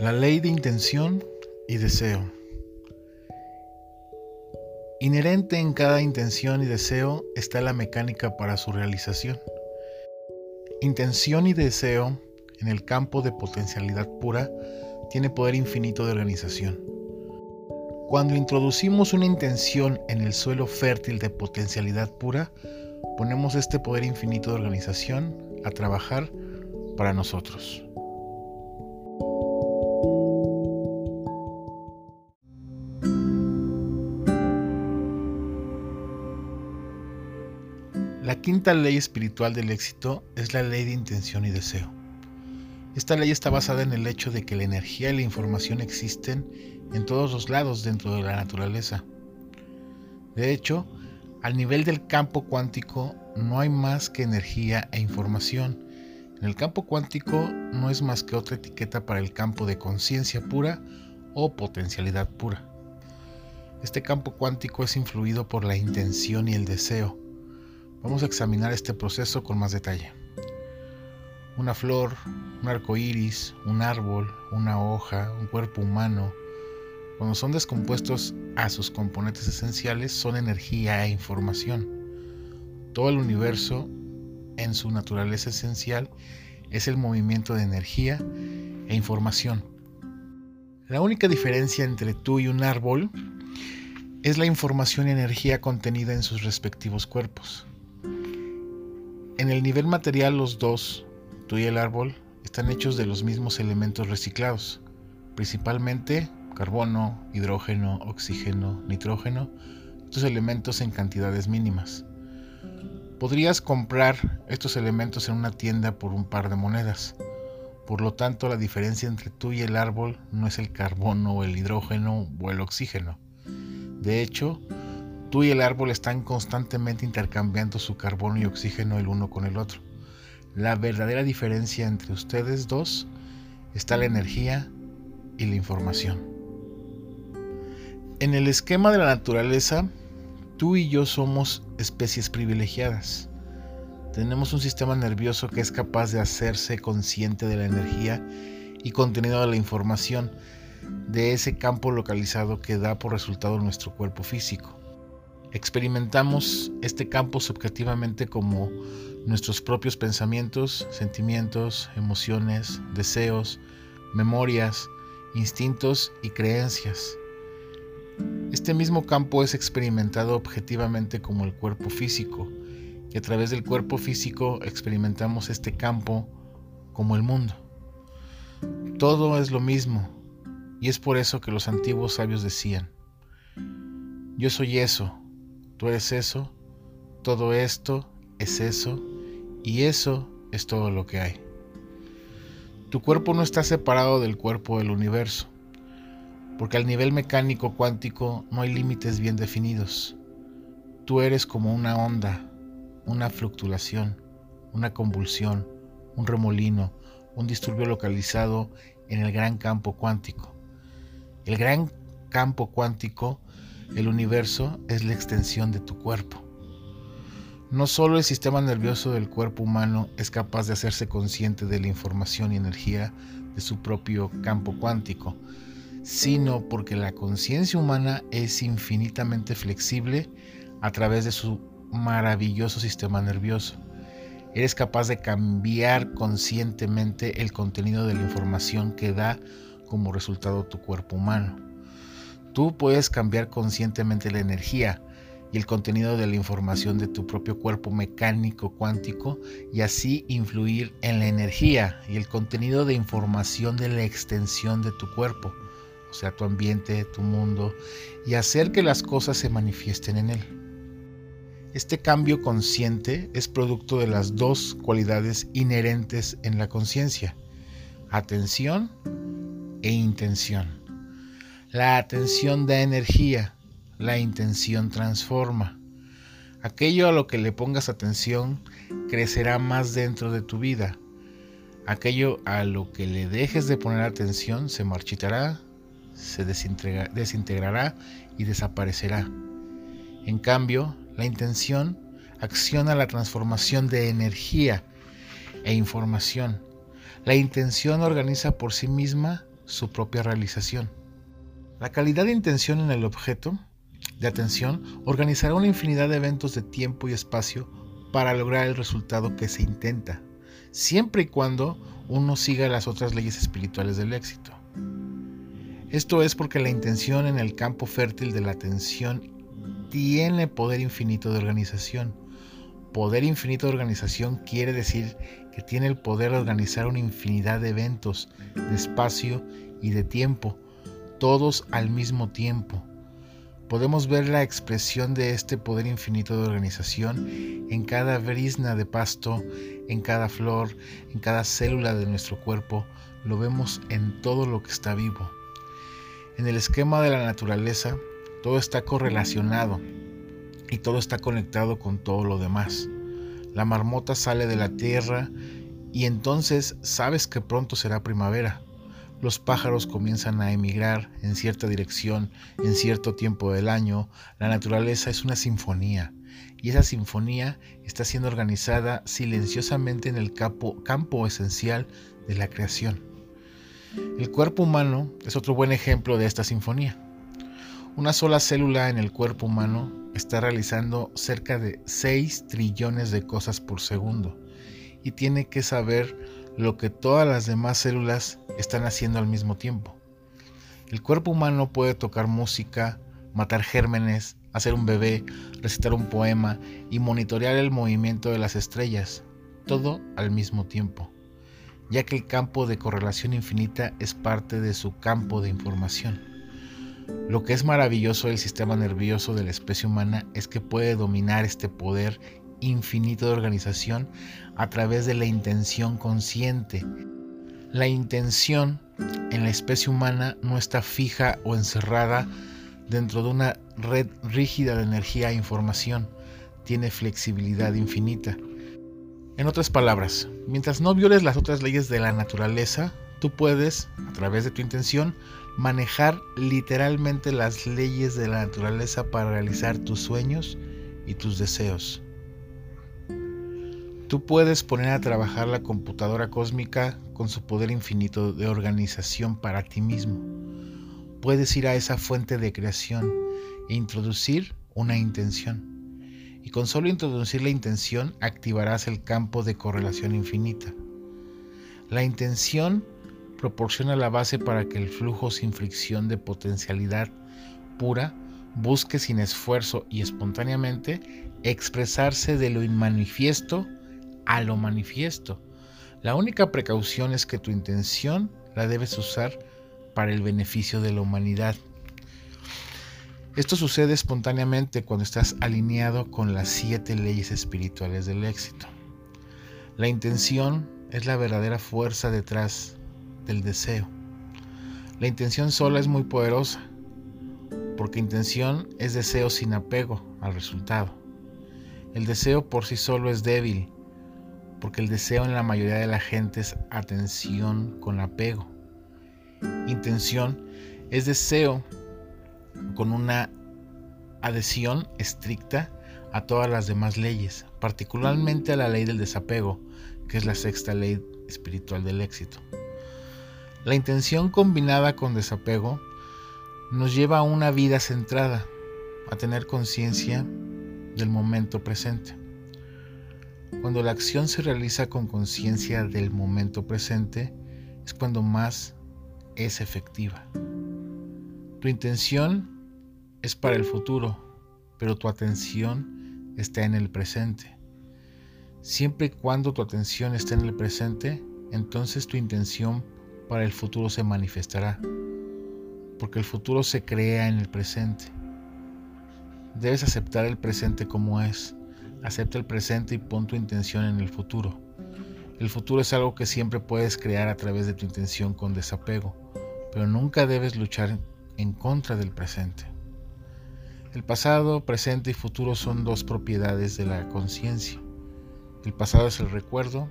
La ley de intención y deseo. Inherente en cada intención y deseo está la mecánica para su realización. Intención y deseo en el campo de potencialidad pura tiene poder infinito de organización. Cuando introducimos una intención en el suelo fértil de potencialidad pura, ponemos este poder infinito de organización a trabajar para nosotros. Quinta ley espiritual del éxito es la ley de intención y deseo. Esta ley está basada en el hecho de que la energía y la información existen en todos los lados dentro de la naturaleza. De hecho, al nivel del campo cuántico no hay más que energía e información. En el campo cuántico no es más que otra etiqueta para el campo de conciencia pura o potencialidad pura. Este campo cuántico es influido por la intención y el deseo. Vamos a examinar este proceso con más detalle. Una flor, un arco iris, un árbol, una hoja, un cuerpo humano, cuando son descompuestos a sus componentes esenciales, son energía e información. Todo el universo, en su naturaleza esencial, es el movimiento de energía e información. La única diferencia entre tú y un árbol es la información y energía contenida en sus respectivos cuerpos. En el nivel material los dos, tú y el árbol, están hechos de los mismos elementos reciclados, principalmente carbono, hidrógeno, oxígeno, nitrógeno, estos elementos en cantidades mínimas. Podrías comprar estos elementos en una tienda por un par de monedas. Por lo tanto, la diferencia entre tú y el árbol no es el carbono o el hidrógeno o el oxígeno. De hecho, tú y el árbol están constantemente intercambiando su carbono y oxígeno el uno con el otro. La verdadera diferencia entre ustedes dos está la energía y la información. En el esquema de la naturaleza, tú y yo somos especies privilegiadas. Tenemos un sistema nervioso que es capaz de hacerse consciente de la energía y contenido de la información de ese campo localizado que da por resultado nuestro cuerpo físico. Experimentamos este campo subjetivamente como nuestros propios pensamientos, sentimientos, emociones, deseos, memorias, instintos y creencias. Este mismo campo es experimentado objetivamente como el cuerpo físico, y a través del cuerpo físico experimentamos este campo como el mundo. Todo es lo mismo, y es por eso que los antiguos sabios decían, yo soy eso, tú eres eso, todo esto es eso, y eso es todo lo que hay. Tu cuerpo no está separado del cuerpo del universo porque al nivel mecánico cuántico no hay límites bien definidos. Tú eres como una onda, una fluctuación, una convulsión, un remolino, un disturbio localizado en el gran campo cuántico. El gran campo cuántico, el universo, es la extensión de tu cuerpo. No solo el sistema nervioso del cuerpo humano es capaz de hacerse consciente de la información y energía de su propio campo cuántico, sino porque la conciencia humana es infinitamente flexible a través de su maravilloso sistema nervioso. Eres capaz de cambiar conscientemente el contenido de la información que da como resultado tu cuerpo humano. Tú puedes cambiar conscientemente la energía y el contenido de la información de tu propio cuerpo mecánico cuántico y así influir en la energía y el contenido de información de la extensión de tu cuerpo o sea, tu ambiente, tu mundo, y hacer que las cosas se manifiesten en él. Este cambio consciente es producto de las dos cualidades inherentes en la conciencia, atención e intención. La atención da energía, la intención transforma. Aquello a lo que le pongas atención crecerá más dentro de tu vida. Aquello a lo que le dejes de poner atención se marchitará, se desintegrará y desaparecerá. En cambio, la intención acciona la transformación de energía e información. La intención organiza por sí misma su propia realización. La calidad de intención en el objeto de atención organizará una infinidad de eventos de tiempo y espacio para lograr el resultado que se intenta, siempre y cuando uno siga las otras leyes espirituales del éxito. Esto es porque la intención en el campo fértil de la atención tiene poder infinito de organización. Poder infinito de organización quiere decir que tiene el poder de organizar una infinidad de eventos, de espacio y de tiempo, todos al mismo tiempo. Podemos ver la expresión de este poder infinito de organización en cada brisna de pasto, en cada flor, en cada célula de nuestro cuerpo. Lo vemos en todo lo que está vivo. En el esquema de la naturaleza, todo está correlacionado y todo está conectado con todo lo demás. La marmota sale de la tierra y entonces sabes que pronto será primavera. Los pájaros comienzan a emigrar en cierta dirección en cierto tiempo del año. La naturaleza es una sinfonía y esa sinfonía está siendo organizada silenciosamente en el campo, esencial de la creación. El cuerpo humano es otro buen ejemplo de esta sinfonía. Una sola célula en el cuerpo humano está realizando cerca de 6 trillones de cosas por segundo y tiene que saber lo que todas las demás células están haciendo al mismo tiempo. El cuerpo humano puede tocar música, matar gérmenes, hacer un bebé, recitar un poema y monitorear el movimiento de las estrellas, todo al mismo tiempo ya que el campo de correlación infinita es parte de su campo de información. Lo que es maravilloso del sistema nervioso de la especie humana es que puede dominar este poder infinito de organización a través de la intención consciente. La intención en la especie humana no está fija o encerrada dentro de una red rígida de energía e información, tiene flexibilidad infinita. En otras palabras, mientras no violes las otras leyes de la naturaleza, tú puedes, a través de tu intención, manejar literalmente las leyes de la naturaleza para realizar tus sueños y tus deseos. Tú puedes poner a trabajar la computadora cósmica con su poder infinito de organización para ti mismo. Puedes ir a esa fuente de creación e introducir una intención y con solo introducir la intención activarás el campo de correlación infinita. La intención proporciona la base para que el flujo sin fricción de potencialidad pura busque sin esfuerzo y espontáneamente expresarse de lo inmanifiesto a lo manifiesto. La única precaución es que tu intención la debes usar para el beneficio de la humanidad esto sucede espontáneamente cuando estás alineado con las siete leyes espirituales del éxito. La intención es la verdadera fuerza detrás del deseo. La intención sola es muy poderosa, porque intención es deseo sin apego al resultado. El deseo por sí solo es débil, porque el deseo en la mayoría de la gente es atención con apego. Intención es deseo con una adhesión estricta a todas las demás leyes, particularmente a la ley del desapego, que es la sexta ley espiritual del éxito. La intención combinada con desapego nos lleva a una vida centrada, a tener conciencia del momento presente. Cuando la acción se realiza con conciencia del momento presente, es cuando más es efectiva. Tu intención es para el futuro, pero tu atención está en el presente. Siempre y cuando tu atención esté en el presente, entonces tu intención para el futuro se manifestará, porque el futuro se crea en el presente. Debes aceptar el presente como es. Acepta el presente y pon tu intención en el futuro. El futuro es algo que siempre puedes crear a través de tu intención con desapego, pero nunca debes luchar en contra del presente. El pasado, presente y futuro son dos propiedades de la conciencia. El pasado es el recuerdo,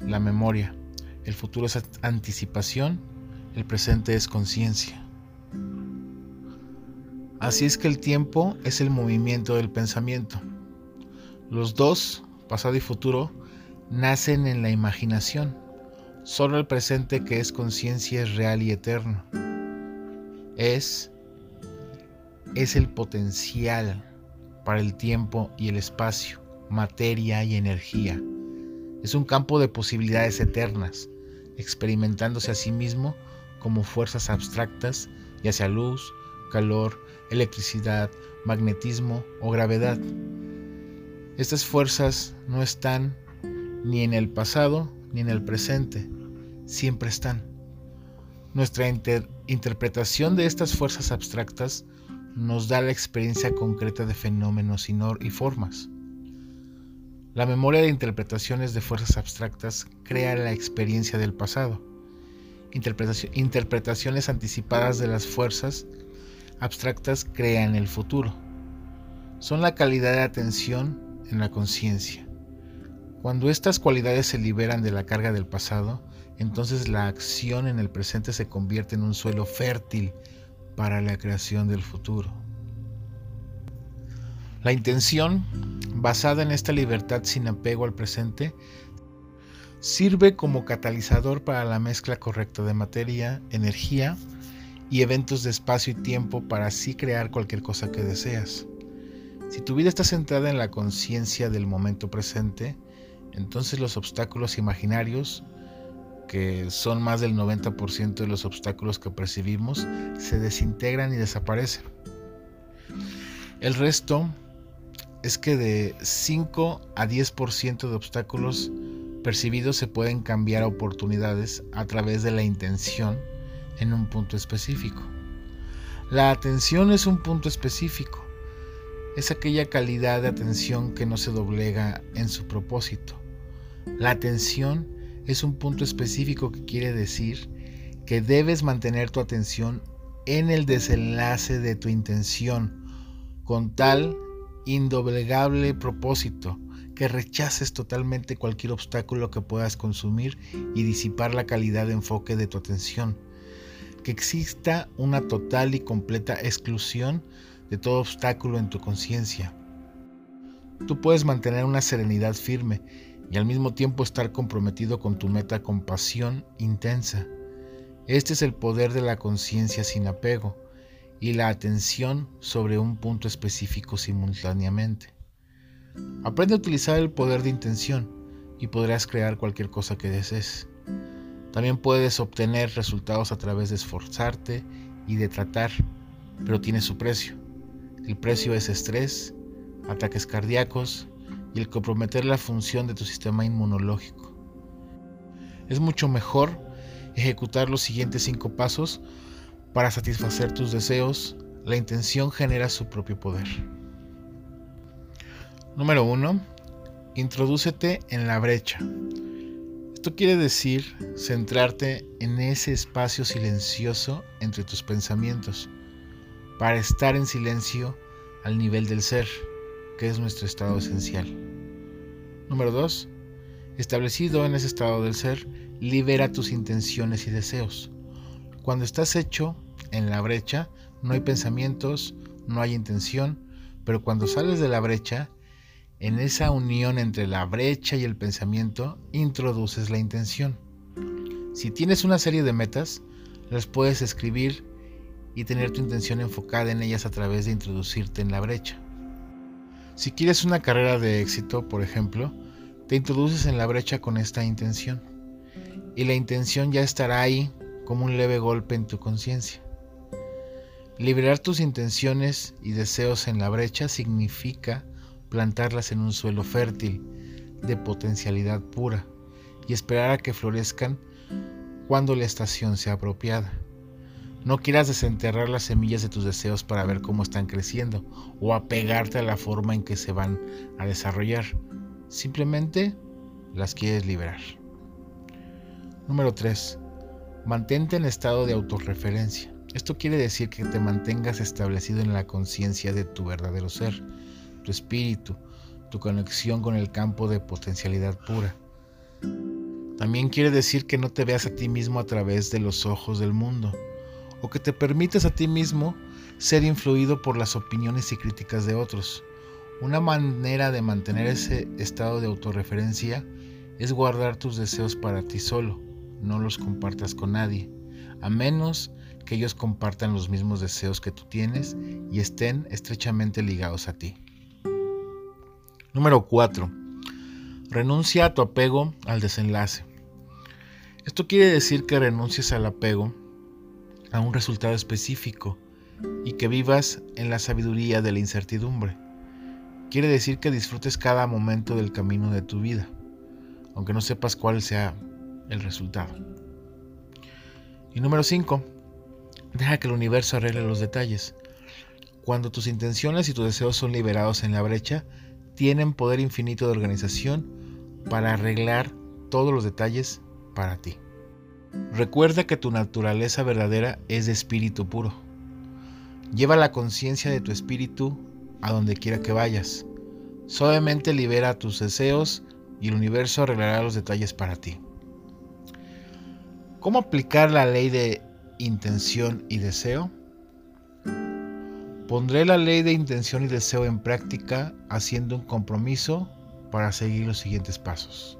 la memoria. El futuro es anticipación, el presente es conciencia. Así es que el tiempo es el movimiento del pensamiento. Los dos, pasado y futuro, nacen en la imaginación. Solo el presente que es conciencia es real y eterno. Es es el potencial para el tiempo y el espacio, materia y energía. Es un campo de posibilidades eternas, experimentándose a sí mismo como fuerzas abstractas, ya sea luz, calor, electricidad, magnetismo o gravedad. Estas fuerzas no están ni en el pasado ni en el presente, siempre están. Nuestra interpretación de estas fuerzas abstractas nos da la experiencia concreta de fenómenos y formas. La memoria de interpretaciones de fuerzas abstractas crea la experiencia del pasado. interpretaciones anticipadas de las fuerzas abstractas crean el futuro. Son la calidad de atención en la conciencia. Cuando estas cualidades se liberan de la carga del pasado, entonces la acción en el presente se convierte en un suelo fértil para la creación del futuro. La intención, basada en esta libertad sin apego al presente, sirve como catalizador para la mezcla correcta de materia, energía y eventos de espacio y tiempo para así crear cualquier cosa que deseas. Si tu vida está centrada en la conciencia del momento presente, entonces los obstáculos imaginarios que son más del 90% de los obstáculos que percibimos, se desintegran y desaparecen. El resto es que de 5 a 10% de obstáculos percibidos se pueden cambiar a oportunidades a través de la intención en un punto específico. La atención es un punto específico. Es aquella calidad de atención que no se doblega en su propósito. La atención es un punto específico que quiere decir que debes mantener tu atención en el desenlace de tu intención con tal indoblegable propósito que rechaces totalmente cualquier obstáculo que puedas consumir y disipar la calidad de enfoque de tu atención. Que exista una total y completa exclusión de todo obstáculo en tu conciencia. Tú puedes mantener una serenidad firme y al mismo tiempo estar comprometido con tu meta con pasión intensa. Este es el poder de la conciencia sin apego y la atención sobre un punto específico simultáneamente. Aprende a utilizar el poder de intención y podrás crear cualquier cosa que desees. También puedes obtener resultados a través de esforzarte y de tratar, pero tiene su precio. El precio es estrés, ataques cardíacos, y el comprometer la función de tu sistema inmunológico. Es mucho mejor ejecutar los siguientes cinco pasos para satisfacer tus deseos. La intención genera su propio poder. Número 1. Introdúcete en la brecha. Esto quiere decir centrarte en ese espacio silencioso entre tus pensamientos, para estar en silencio al nivel del ser que es nuestro estado esencial. Número 2. Establecido en ese estado del ser, libera tus intenciones y deseos. Cuando estás hecho en la brecha, no hay pensamientos, no hay intención, pero cuando sales de la brecha, en esa unión entre la brecha y el pensamiento, introduces la intención. Si tienes una serie de metas, las puedes escribir y tener tu intención enfocada en ellas a través de introducirte en la brecha. Si quieres una carrera de éxito, por ejemplo, te introduces en la brecha con esta intención. Y la intención ya estará ahí como un leve golpe en tu conciencia. Liberar tus intenciones y deseos en la brecha significa plantarlas en un suelo fértil, de potencialidad pura, y esperar a que florezcan cuando la estación sea apropiada. No quieras desenterrar las semillas de tus deseos para ver cómo están creciendo o apegarte a la forma en que se van a desarrollar. Simplemente las quieres liberar. Número 3. Mantente en estado de autorreferencia. Esto quiere decir que te mantengas establecido en la conciencia de tu verdadero ser, tu espíritu, tu conexión con el campo de potencialidad pura. También quiere decir que no te veas a ti mismo a través de los ojos del mundo, o que te permites a ti mismo ser influido por las opiniones y críticas de otros. Una manera de mantener ese estado de autorreferencia es guardar tus deseos para ti solo, no los compartas con nadie, a menos que ellos compartan los mismos deseos que tú tienes y estén estrechamente ligados a ti. Número 4. Renuncia a tu apego al desenlace. Esto quiere decir que renuncies al apego a un resultado específico y que vivas en la sabiduría de la incertidumbre. Quiere decir que disfrutes cada momento del camino de tu vida, aunque no sepas cuál sea el resultado. Y número 5. Deja que el universo arregle los detalles. Cuando tus intenciones y tus deseos son liberados en la brecha, tienen poder infinito de organización para arreglar todos los detalles para ti. Recuerda que tu naturaleza verdadera es de espíritu puro. Lleva la conciencia de tu espíritu a donde quiera que vayas. Suavemente libera tus deseos y el universo arreglará los detalles para ti. ¿Cómo aplicar la ley de intención y deseo? Pondré la ley de intención y deseo en práctica haciendo un compromiso para seguir los siguientes pasos.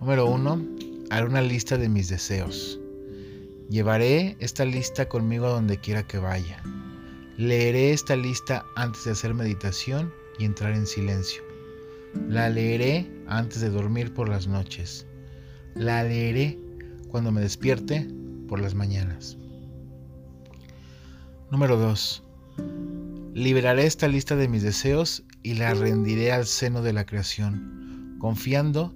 Número 1. Haré una lista de mis deseos. Llevaré esta lista conmigo a donde quiera que vaya. Leeré esta lista antes de hacer meditación y entrar en silencio. La leeré antes de dormir por las noches. La leeré cuando me despierte por las mañanas. Número 2. Liberaré esta lista de mis deseos y la rendiré al seno de la creación, confiando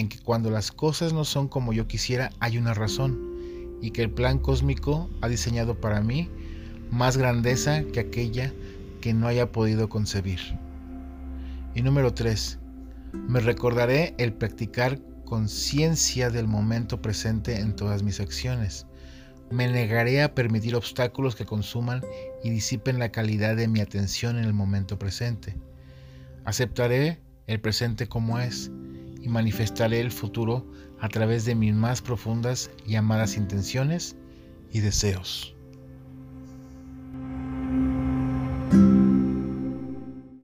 en que cuando las cosas no son como yo quisiera hay una razón y que el plan cósmico ha diseñado para mí más grandeza que aquella que no haya podido concebir. Y número 3. Me recordaré el practicar conciencia del momento presente en todas mis acciones. Me negaré a permitir obstáculos que consuman y disipen la calidad de mi atención en el momento presente. Aceptaré el presente como es y manifestaré el futuro a través de mis más profundas y amadas intenciones y deseos.